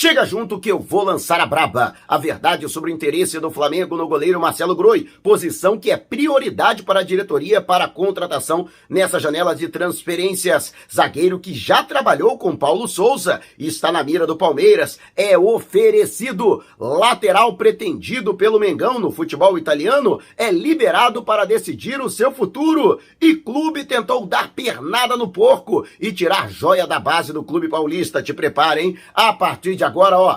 Chega junto que eu vou lançar a braba. A verdade sobre o interesse do Flamengo no goleiro Marcelo Groi, posição que é prioridade para a diretoria para a contratação nessa janela de transferências. Zagueiro que já trabalhou com Paulo Souza e está na mira do Palmeiras, é oferecido. Lateral pretendido pelo Mengão no futebol italiano é liberado para decidir o seu futuro. E clube tentou dar pernada no porco e tirar joia da base do clube paulista. Te preparem a partir de agora, ó,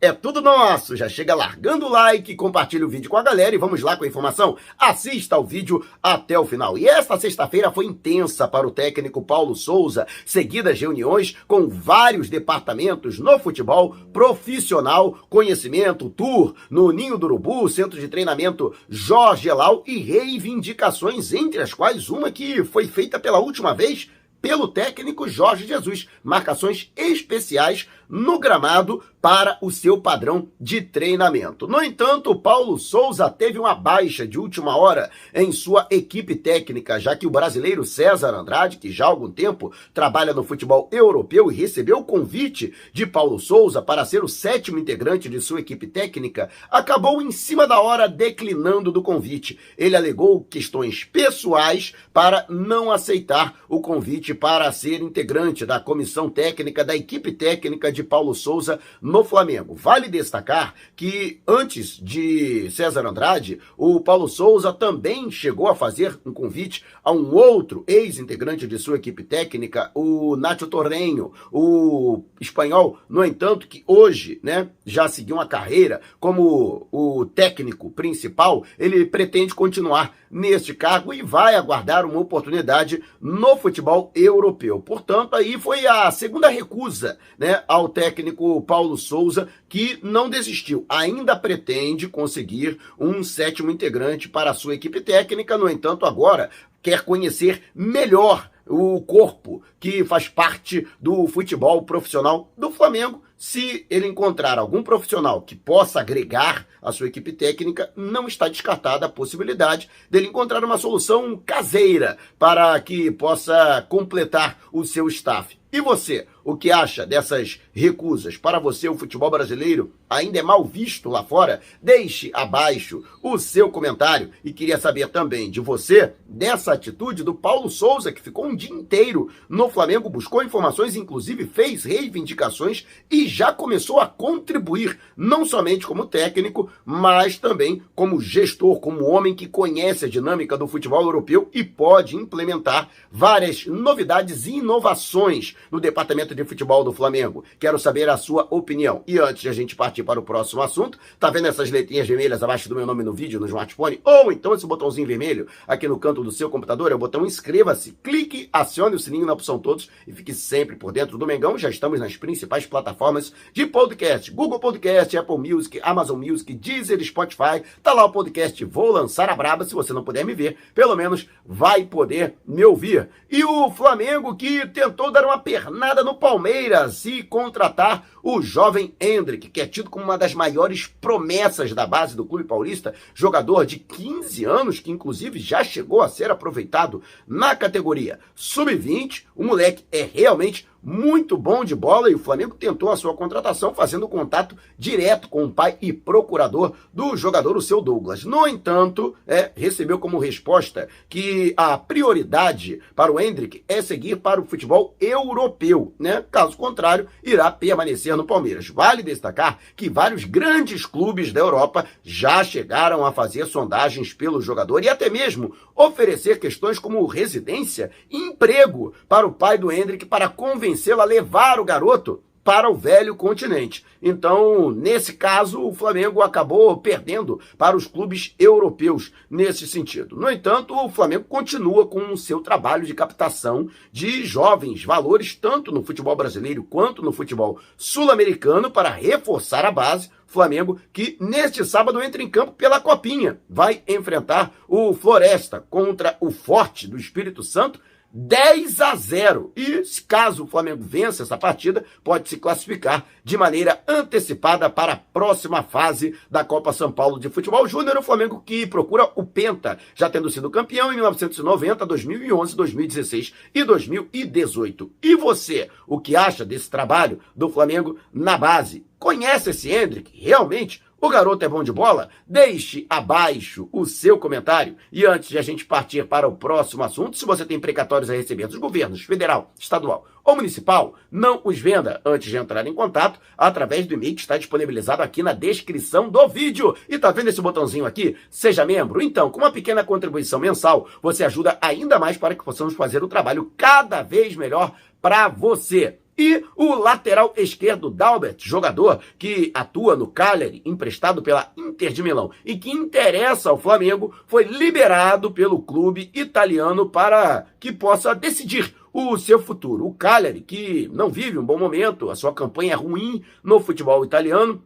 é tudo nosso. Já chega largando o like, compartilha o vídeo com a galera e vamos lá com a informação. Assista ao vídeo até o final. E esta sexta-feira foi intensa para o técnico Paulo Souza, seguidas reuniões com vários departamentos no futebol profissional, conhecimento, tour no Ninho do Urubu, centro de treinamento Jorge Elau e reivindicações, entre as quais uma que foi feita pela última vez pelo técnico Jorge Jesus. Marcações especiais no gramado para o seu padrão de treinamento. No entanto, Paulo Souza teve uma baixa de última hora em sua equipe técnica, já que o brasileiro César Andrade, que já há algum tempo trabalha no futebol europeu e recebeu o convite de Paulo Souza para ser o sétimo integrante de sua equipe técnica, acabou em cima da hora declinando do convite. Ele alegou questões pessoais para não aceitar o convite para ser integrante da comissão técnica da equipe técnica de de Paulo Souza no Flamengo. Vale destacar que antes de César Andrade, o Paulo Souza também chegou a fazer um convite a um outro ex-integrante de sua equipe técnica, o Nacho Torrenho, o espanhol, no entanto, que hoje, né, já seguiu uma carreira como o técnico principal, ele pretende continuar neste cargo e vai aguardar uma oportunidade no futebol europeu. Portanto, aí foi a segunda recusa, né, ao técnico Paulo Souza, que não desistiu. Ainda pretende conseguir um sétimo integrante para a sua equipe técnica, no entanto, agora quer conhecer melhor o corpo que faz parte do futebol profissional do Flamengo. Se ele encontrar algum profissional que possa agregar a sua equipe técnica, não está descartada a possibilidade dele encontrar uma solução caseira para que possa completar o seu staff. E você, o que acha dessas recusas? Para você, o futebol brasileiro ainda é mal visto lá fora? Deixe abaixo o seu comentário. E queria saber também de você, dessa atitude do Paulo Souza, que ficou um dia inteiro no Flamengo, buscou informações, inclusive fez reivindicações e já começou a contribuir, não somente como técnico, mas também como gestor, como homem que conhece a dinâmica do futebol europeu e pode implementar várias novidades e inovações no departamento de futebol do Flamengo. Quero saber a sua opinião. E antes de a gente partir para o próximo assunto, tá vendo essas letrinhas vermelhas abaixo do meu nome no vídeo, no smartphone? Ou então esse botãozinho vermelho aqui no canto do seu computador, é o botão inscreva-se, clique, acione o sininho na opção todos e fique sempre por dentro do Mengão. Já estamos nas principais plataformas de podcast, Google Podcast, Apple Music, Amazon Music, Deezer, Spotify. Tá lá o podcast Vou Lançar a Braba, se você não puder me ver, pelo menos vai poder me ouvir. E o Flamengo que tentou dar uma pernada no Palmeiras e contratar o jovem Hendrick, que é tido como uma das maiores promessas da base do clube paulista, jogador de 15 anos, que inclusive já chegou a ser aproveitado na categoria sub-20. O moleque é realmente muito bom de bola e o Flamengo tentou a sua contratação fazendo contato direto com o pai e procurador do jogador, o seu Douglas. No entanto, é, recebeu como resposta que a prioridade para o Hendrick é seguir para o futebol europeu, né? Caso contrário, irá permanecer no Palmeiras. Vale destacar que vários grandes clubes da Europa já chegaram a fazer sondagens pelo jogador e até mesmo oferecer questões como residência e emprego para o pai do Hendrick para convencer convencê-lo a levar o garoto para o velho continente. Então, nesse caso, o Flamengo acabou perdendo para os clubes europeus nesse sentido. No entanto, o Flamengo continua com o seu trabalho de captação de jovens valores, tanto no futebol brasileiro quanto no futebol sul-americano, para reforçar a base. Flamengo, que neste sábado entra em campo pela Copinha. Vai enfrentar o Floresta contra o Forte do Espírito Santo 10 a 0. E caso o Flamengo vença essa partida, pode se classificar de maneira antecipada para a próxima fase da Copa São Paulo de Futebol Júnior. O Flamengo que procura o Penta, já tendo sido campeão em 1990, 2011, 2016 e 2018. E você, o que acha desse trabalho do Flamengo na base? Conhece esse Hendrick? Realmente? O garoto é bom de bola? Deixe abaixo o seu comentário. E antes de a gente partir para o próximo assunto, se você tem precatórios a receber dos governos federal, estadual ou municipal, não os venda antes de entrar em contato através do e-mail que está disponibilizado aqui na descrição do vídeo. E tá vendo esse botãozinho aqui? Seja membro. Então, com uma pequena contribuição mensal, você ajuda ainda mais para que possamos fazer o trabalho cada vez melhor para você. E o lateral esquerdo Dalbert, jogador que atua no Cagliari, emprestado pela Inter de Milão e que interessa ao Flamengo, foi liberado pelo clube italiano para que possa decidir o seu futuro. O Cagliari, que não vive um bom momento, a sua campanha é ruim no futebol italiano,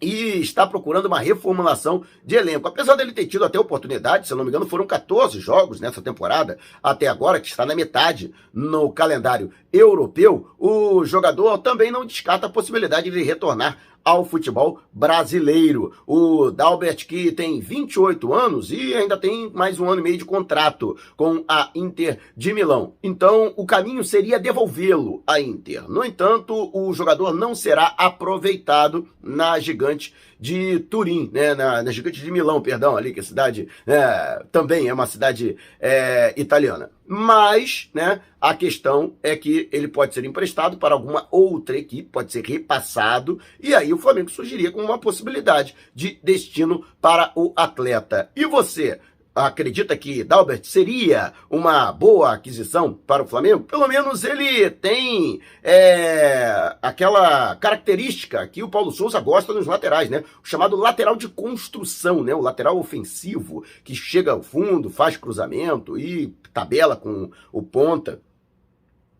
e está procurando uma reformulação de elenco. Apesar dele ter tido até oportunidade, se não me engano, foram 14 jogos nessa temporada até agora, que está na metade no calendário europeu, o jogador também não descarta a possibilidade de retornar ao futebol brasileiro. O Dalbert, que tem 28 anos e ainda tem mais um ano e meio de contrato com a Inter de Milão. Então, o caminho seria devolvê-lo à Inter. No entanto, o jogador não será aproveitado na gigante de Turim, né, na, na gigante de Milão, perdão, ali que a cidade é, também é uma cidade é, italiana. Mas, né, a questão é que ele pode ser emprestado para alguma outra equipe, pode ser repassado, e aí o Flamengo surgiria com uma possibilidade de destino para o atleta. E você? Acredita que Dalbert seria uma boa aquisição para o Flamengo? Pelo menos ele tem é, aquela característica que o Paulo Souza gosta nos laterais, né? O chamado lateral de construção, né? O lateral ofensivo que chega ao fundo, faz cruzamento e tabela com o ponta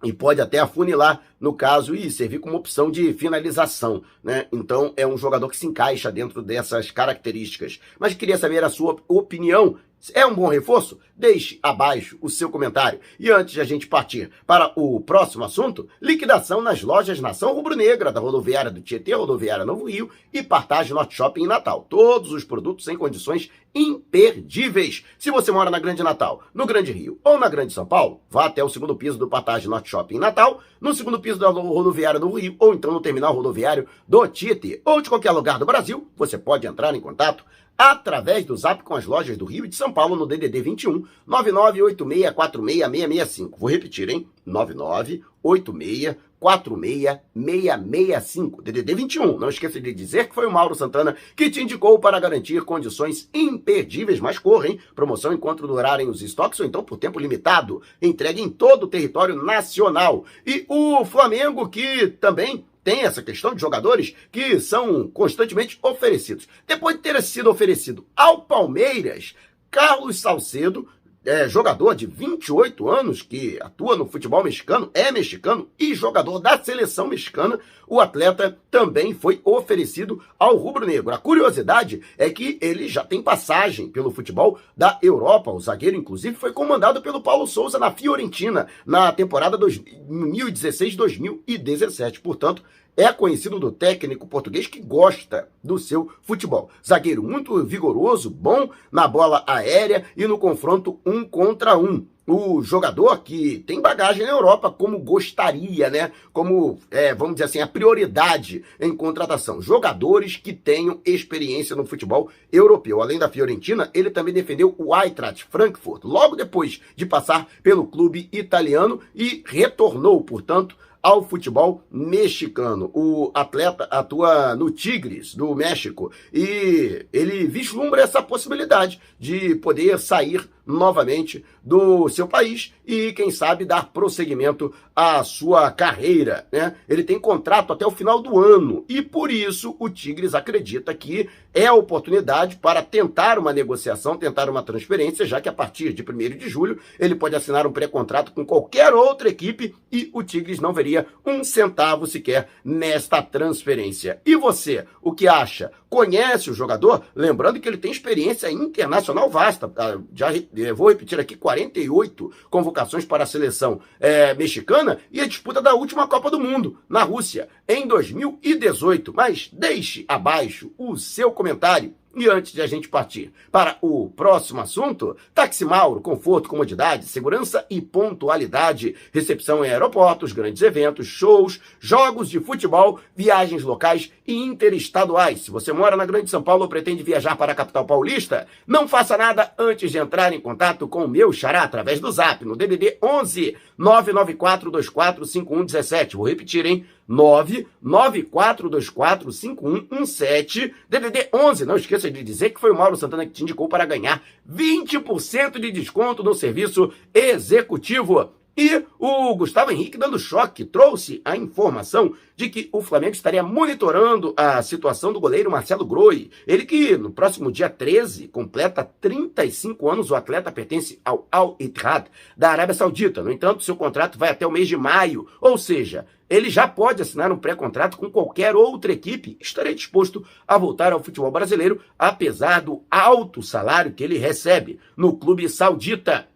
e pode até afunilar no caso e servir como opção de finalização, né? Então é um jogador que se encaixa dentro dessas características. Mas queria saber a sua opinião é um bom reforço? Deixe abaixo o seu comentário. E antes de a gente partir para o próximo assunto, liquidação nas lojas Nação Rubro-Negra da rodoviária do Tietê, rodoviária Novo Rio e Partage Norte Shopping em Natal. Todos os produtos em condições imperdíveis. Se você mora na Grande Natal, no Grande Rio ou na Grande São Paulo, vá até o segundo piso do Partage Norte Shopping em Natal, no segundo piso da rodoviária do Rio ou então no terminal rodoviário do Tietê ou de qualquer lugar do Brasil, você pode entrar em contato através do Zap com as lojas do Rio e de São Paulo no DDD 21 998646665. Vou repetir, hein? 998646665. DDD 21. Não esqueça de dizer que foi o Mauro Santana que te indicou para garantir condições imperdíveis, mas corra, hein? Promoção enquanto durarem os estoques ou então por tempo limitado. Entregue em todo o território nacional. E o Flamengo que também tem essa questão de jogadores que são constantemente oferecidos. Depois de ter sido oferecido ao Palmeiras, Carlos Salcedo, é, jogador de 28 anos que atua no futebol mexicano, é mexicano e jogador da seleção mexicana, o atleta também foi oferecido ao rubro-negro. A curiosidade é que ele já tem passagem pelo futebol da Europa. O zagueiro, inclusive, foi comandado pelo Paulo Souza na Fiorentina na temporada 2016-2017. Portanto, é conhecido do técnico português que gosta do seu futebol. Zagueiro muito vigoroso, bom na bola aérea e no confronto um contra um. O jogador que tem bagagem na Europa, como gostaria, né? Como, é, vamos dizer assim, a prioridade em contratação. Jogadores que tenham experiência no futebol europeu. Além da Fiorentina, ele também defendeu o Eintracht Frankfurt, logo depois de passar pelo clube italiano e retornou, portanto, ao futebol mexicano. O atleta atua no Tigres do México e ele vislumbra essa possibilidade de poder sair novamente do seu país e, quem sabe, dar prosseguimento à sua carreira. Né? Ele tem contrato até o final do ano e, por isso, o Tigres acredita que é a oportunidade para tentar uma negociação, tentar uma transferência, já que a partir de 1 de julho ele pode assinar um pré-contrato com qualquer outra equipe e o Tigres não veria um centavo sequer nesta transferência. E você, o que acha? Conhece o jogador, lembrando que ele tem experiência internacional vasta. Ah, já vou repetir aqui: 48 convocações para a seleção é, mexicana e a disputa da última Copa do Mundo, na Rússia, em 2018. Mas deixe abaixo o seu comentário e antes de a gente partir para o próximo assunto, Táxi Mauro, conforto, comodidade, segurança e pontualidade, recepção em aeroportos, grandes eventos, shows, jogos de futebol, viagens locais e interestaduais. Se você mora na Grande São Paulo ou pretende viajar para a capital paulista, não faça nada antes de entrar em contato com o meu xará através do Zap no DDD 11 994245117. Vou repetir, hein? 994245117, DDD 11. Não esqueça de dizer que foi o Mauro Santana que te indicou para ganhar 20% de desconto no serviço executivo. E o Gustavo Henrique dando choque trouxe a informação de que o Flamengo estaria monitorando a situação do goleiro Marcelo Groi. Ele que no próximo dia 13 completa 35 anos, o atleta pertence ao Al Ittihad da Arábia Saudita. No entanto, seu contrato vai até o mês de maio, ou seja, ele já pode assinar um pré-contrato com qualquer outra equipe. Estaria disposto a voltar ao futebol brasileiro, apesar do alto salário que ele recebe no clube saudita.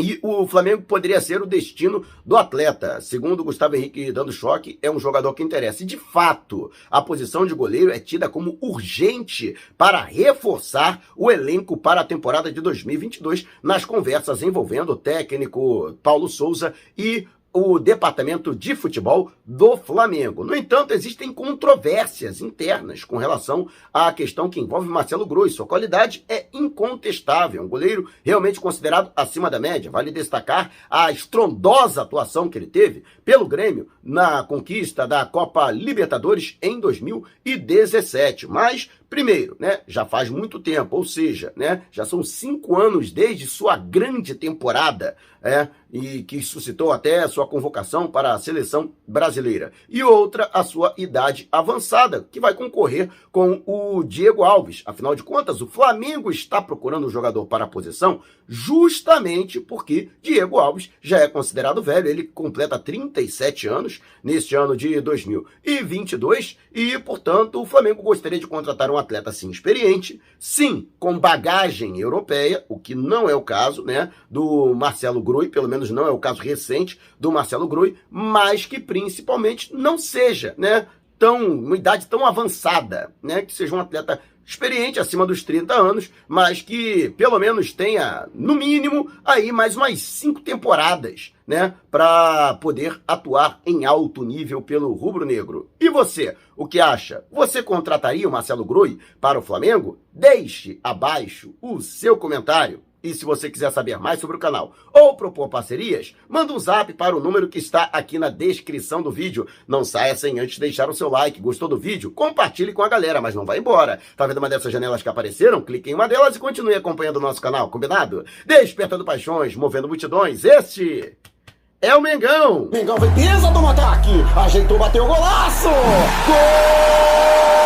E o Flamengo poderia ser o destino do atleta. Segundo Gustavo Henrique dando choque, é um jogador que interessa. E de fato, a posição de goleiro é tida como urgente para reforçar o elenco para a temporada de 2022 nas conversas envolvendo o técnico Paulo Souza e o departamento de futebol do Flamengo. No entanto, existem controvérsias internas com relação à questão que envolve Marcelo Groi. Sua qualidade é incontestável, um goleiro realmente considerado acima da média. Vale destacar a estrondosa atuação que ele teve pelo Grêmio na conquista da Copa Libertadores em 2017. Mas Primeiro, né, já faz muito tempo, ou seja, né, já são cinco anos desde sua grande temporada, é, e que suscitou até a sua convocação para a seleção brasileira. E outra, a sua idade avançada, que vai concorrer com o Diego Alves. Afinal de contas, o Flamengo está procurando um jogador para a posição justamente porque Diego Alves já é considerado velho, ele completa 37 anos neste ano de 2022 e, portanto, o Flamengo gostaria de contratar um um atleta assim experiente, sim, com bagagem europeia, o que não é o caso, né, do Marcelo Grui, pelo menos não é o caso recente do Marcelo Grui, mas que principalmente não seja, né, tão uma idade tão avançada, né, que seja um atleta experiente, acima dos 30 anos, mas que pelo menos tenha, no mínimo, aí mais umas cinco temporadas, né, para poder atuar em alto nível pelo rubro-negro. E você, o que acha? Você contrataria o Marcelo Groi para o Flamengo? Deixe abaixo o seu comentário. E se você quiser saber mais sobre o canal ou propor parcerias, manda um zap para o número que está aqui na descrição do vídeo. Não saia sem antes deixar o seu like. Gostou do vídeo? Compartilhe com a galera, mas não vai embora. Tá vendo uma dessas janelas que apareceram? Clique em uma delas e continue acompanhando o nosso canal, combinado? Despertando paixões, movendo multidões. Este é o Mengão. Mengão foi pesa do ataque, ajeitou, bateu o golaço. Gol!